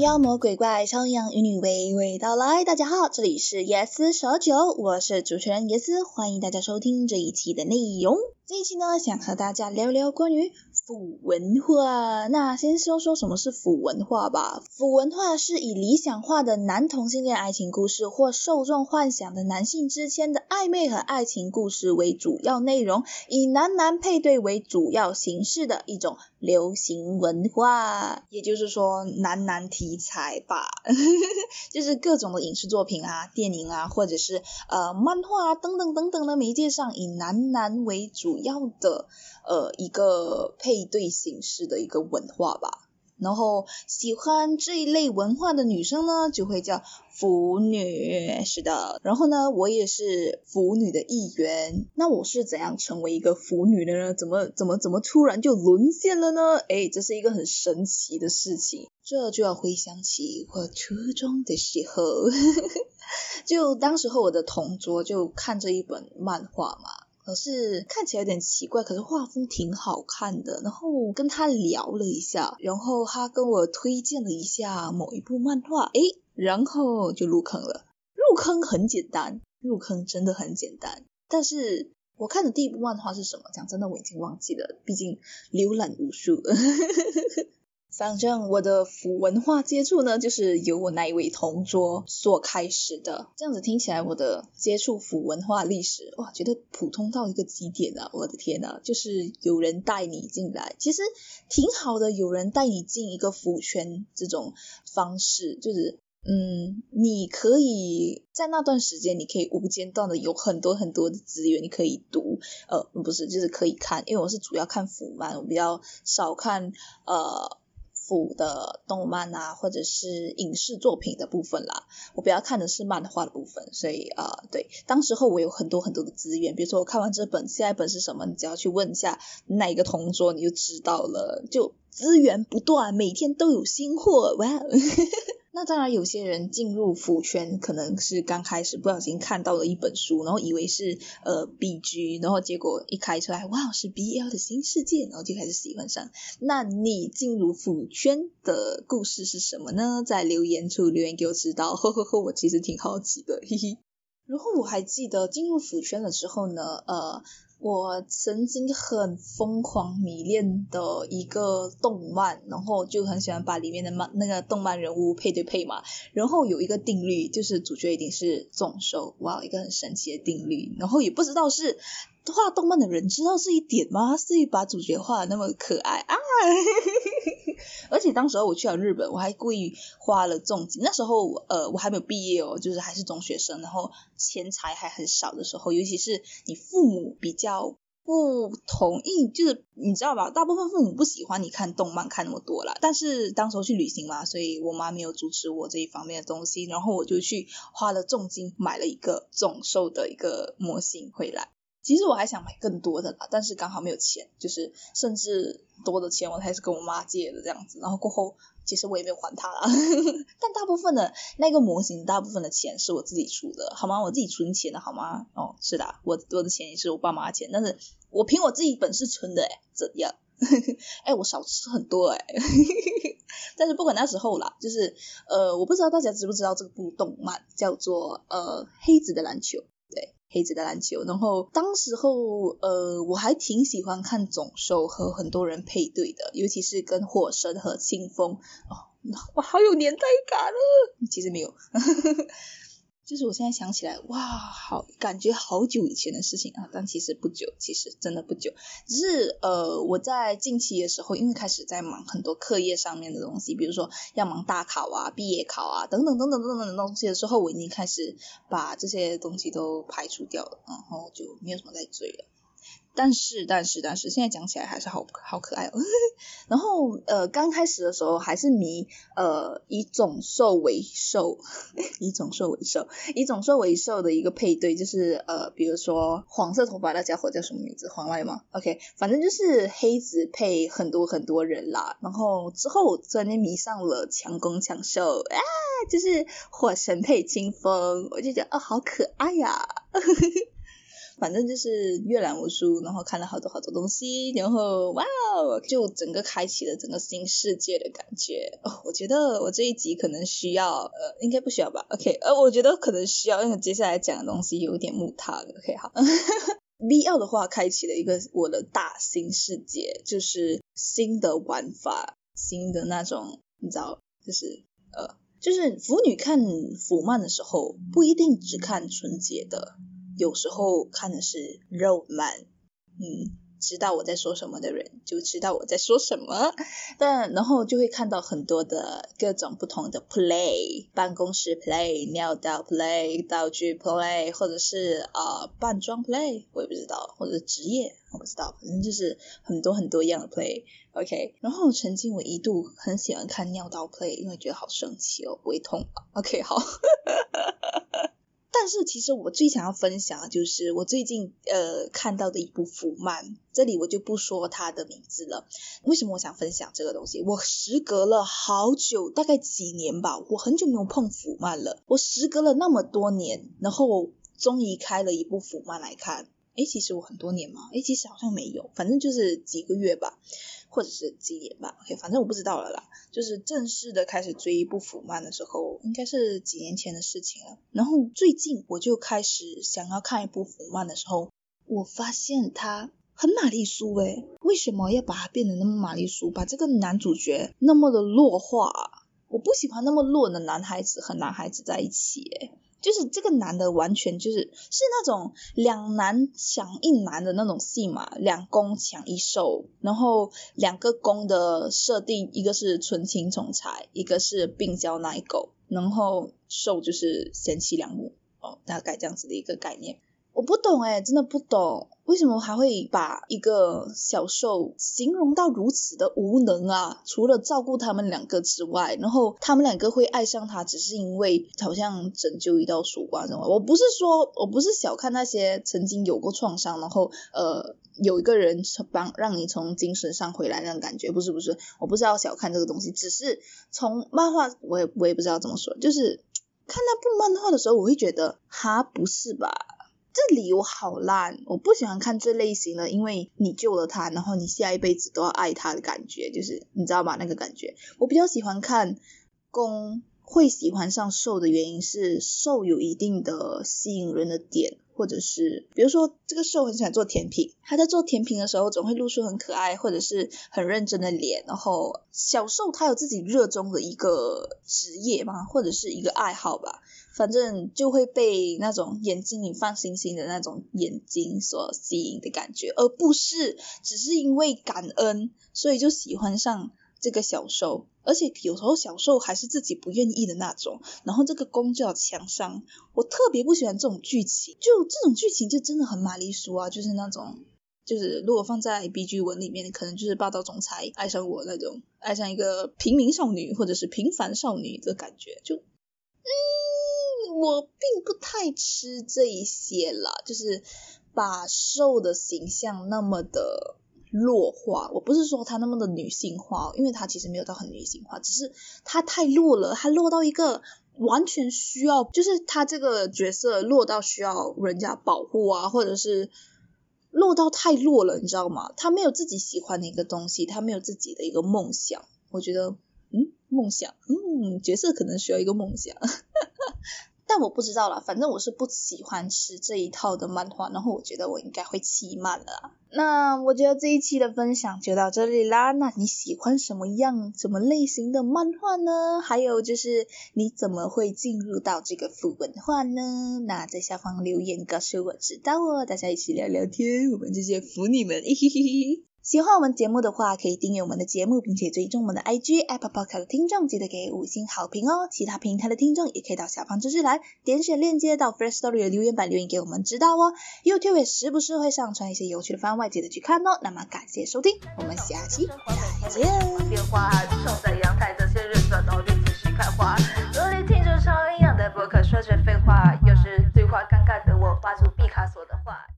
妖魔鬼怪、超阳与你娓娓道来。大家好，这里是夜思小酒，我是主持人叶思，欢迎大家收听这一期的内容。这一期呢，想和大家聊聊关于。腐文化，那先说说什么是腐文化吧。腐文化是以理想化的男同性恋爱情故事或受众幻想的男性之间的暧昧和爱情故事为主要内容，以男男配对为主要形式的一种流行文化。也就是说，男男题材吧，就是各种的影视作品啊、电影啊，或者是呃漫画啊等等等等的媒介上，以男男为主要的呃一个配。对形式的一个文化吧，然后喜欢这一类文化的女生呢，就会叫腐女，是的。然后呢，我也是腐女的一员。那我是怎样成为一个腐女的呢？怎么怎么怎么突然就沦陷了呢？哎，这是一个很神奇的事情。这就要回想起我初中的时候，就当时候我的同桌就看着一本漫画嘛。可是看起来有点奇怪，可是画风挺好看的。然后跟他聊了一下，然后他跟我推荐了一下某一部漫画，诶，然后就入坑了。入坑很简单，入坑真的很简单。但是我看的第一部漫画是什么？讲真的，我已经忘记了，毕竟浏览无数。反正我的腐文化接触呢，就是由我那一位同桌所开始的。这样子听起来，我的接触腐文化历史，哇，觉得普通到一个极点啊！我的天呐，就是有人带你进来，其实挺好的。有人带你进一个腐圈，这种方式就是，嗯，你可以在那段时间，你可以无间断的有很多很多的资源，你可以读，呃，不是，就是可以看，因为我是主要看腐漫，我比较少看，呃。的动漫啊，或者是影视作品的部分啦，我比较看的是漫画的部分，所以啊，对，当时候我有很多很多的资源，比如说我看完这本，下一本是什么，你只要去问一下哪一个同桌，你就知道了，就资源不断，每天都有新货，哇！那当然，有些人进入腐圈，可能是刚开始不小心看到了一本书，然后以为是呃 B G，然后结果一开出来，哇，是 B L 的新世界，然后就开始喜欢上。那你进入腐圈的故事是什么呢？在留言处留言给我知道，呵呵呵，我其实挺好奇的，嘿嘿。然后我还记得进入腐圈了之后呢，呃。我曾经很疯狂迷恋的一个动漫，然后就很喜欢把里面的漫那个动漫人物配对配嘛，然后有一个定律，就是主角一定是众兽，哇，一个很神奇的定律，然后也不知道是画动漫的人知道这一点吗？所以把主角画的那么可爱啊。而且当时候我去了日本，我还故意花了重金。那时候呃我还没有毕业哦，就是还是中学生，然后钱财还很少的时候，尤其是你父母比较不同意，就是你知道吧，大部分父母不喜欢你看动漫看那么多啦。但是当时候去旅行嘛，所以我妈没有阻止我这一方面的东西，然后我就去花了重金买了一个总兽的一个模型回来。其实我还想买更多的啦，但是刚好没有钱，就是甚至多的钱我还是跟我妈借的这样子，然后过后其实我也没有还她啦，但大部分的那个模型大部分的钱是我自己出的，好吗？我自己存钱的好吗？哦，是的，我我的钱也是我爸妈钱，但是我凭我自己本事存的，哎，怎样？哎，我少吃很多哎，但是不管那时候啦，就是呃，我不知道大家知不知道这部动漫叫做呃黑子的篮球。黑子的篮球，然后当时候，呃，我还挺喜欢看总兽和很多人配对的，尤其是跟火神和清风，哦，我好有年代感了。其实没有。就是我现在想起来，哇，好，感觉好久以前的事情啊，但其实不久，其实真的不久，只是呃，我在近期的时候，因为开始在忙很多课业上面的东西，比如说要忙大考啊、毕业考啊等等等等等等的东西的时候，我已经开始把这些东西都排除掉了，然后就没有什么在追了。但是但是但是，现在讲起来还是好好可爱哦。然后呃，刚开始的时候还是迷呃以种 兽为兽，以种兽为兽，以种兽为兽的一个配对，就是呃比如说黄色头发那家伙叫什么名字？黄外吗？OK，反正就是黑子配很多很多人啦。然后之后突然间迷上了强攻强兽啊，就是火神配清风，我就觉得哦好可爱呀。反正就是阅览无数，然后看了好多好多东西，然后哇哦，就整个开启了整个新世界的感觉。哦，我觉得我这一集可能需要，呃，应该不需要吧？OK，呃，我觉得可能需要，因为接下来讲的东西有点木塌了。OK，好。必要的话，开启了一个我的大新世界，就是新的玩法，新的那种，你知道，就是呃，就是腐女看腐漫的时候，不一定只看纯洁的，有时候看的是肉漫，嗯。知道我在说什么的人就知道我在说什么，但然后就会看到很多的各种不同的 play，办公室 play，尿道 play，道具 play，或者是呃扮装 play，我也不知道，或者职业我不知道，反正就是很多很多样的 play，OK。然后曾经我一度很喜欢看尿道 play，因为觉得好神奇哦，不会痛，OK 好。但是其实我最想要分享的就是我最近呃看到的一部腐漫，这里我就不说它的名字了。为什么我想分享这个东西？我时隔了好久，大概几年吧，我很久没有碰腐漫了。我时隔了那么多年，然后终于开了一部腐漫来看。诶，其实我很多年嘛，诶，其实好像没有，反正就是几个月吧。或者是几年吧，OK，反正我不知道了啦。就是正式的开始追一部腐漫的时候，应该是几年前的事情了。然后最近我就开始想要看一部腐漫的时候，我发现它很玛丽苏诶，为什么要把它变得那么玛丽苏？把这个男主角那么的弱化？我不喜欢那么弱的男孩子和男孩子在一起诶。就是这个男的完全就是是那种两男抢一男的那种戏嘛，两公抢一受，然后两个公的设定，一个是纯情总裁，一个是病娇奶狗，然后受就是贤妻良母哦，大概这样子的一个概念。我不懂哎，真的不懂，为什么还会把一个小受形容到如此的无能啊？除了照顾他们两个之外，然后他们两个会爱上他，只是因为好像拯救一道曙光什么？我不是说，我不是小看那些曾经有过创伤，然后呃有一个人帮让你从精神上回来那种感觉，不是不是，我不知道小看这个东西，只是从漫画，我也我也不知道怎么说，就是看那部漫画的时候，我会觉得哈不是吧？这理由好烂，我不喜欢看这类型的，因为你救了他，然后你下一辈子都要爱他的感觉，就是你知道吗？那个感觉，我比较喜欢看公会喜欢上受的原因是受有一定的吸引人的点。或者是，比如说这个瘦很喜欢做甜品，他在做甜品的时候总会露出很可爱或者是很认真的脸。然后小瘦他有自己热衷的一个职业嘛，或者是一个爱好吧，反正就会被那种眼睛里放星星的那种眼睛所吸引的感觉，而不是只是因为感恩所以就喜欢上。这个小受，而且有时候小受还是自己不愿意的那种，然后这个攻就要强上，我特别不喜欢这种剧情，就这种剧情就真的很玛丽苏啊，就是那种，就是如果放在 B G 文里面，可能就是霸道总裁爱上我那种，爱上一个平民少女或者是平凡少女的感觉，就，嗯，我并不太吃这一些啦，就是把受的形象那么的。弱化，我不是说她那么的女性化，因为她其实没有到很女性化，只是她太弱了，她弱到一个完全需要，就是她这个角色弱到需要人家保护啊，或者是弱到太弱了，你知道吗？她没有自己喜欢的一个东西，她没有自己的一个梦想，我觉得，嗯，梦想，嗯，角色可能需要一个梦想。但我不知道啦，反正我是不喜欢吃这一套的漫画，然后我觉得我应该会弃漫了。那我觉得这一期的分享就到这里啦。那你喜欢什么样、什么类型的漫画呢？还有就是你怎么会进入到这个腐文化呢？那在下方留言告诉我知道哦，大家一起聊聊天，我们这些腐女们，嘿嘿嘿嘿。喜欢我们节目的话，可以订阅我们的节目，并且追踪我们的 IG Apple Podcast 的听众，记得给五星好评哦。其他平台的听众也可以到下方资讯栏点选链接到 First Story 的留言板留言给我们知道哦。YouTube 也时不时会上传一些有趣的番外，记得去看哦。那么感谢收听，我们下期再见。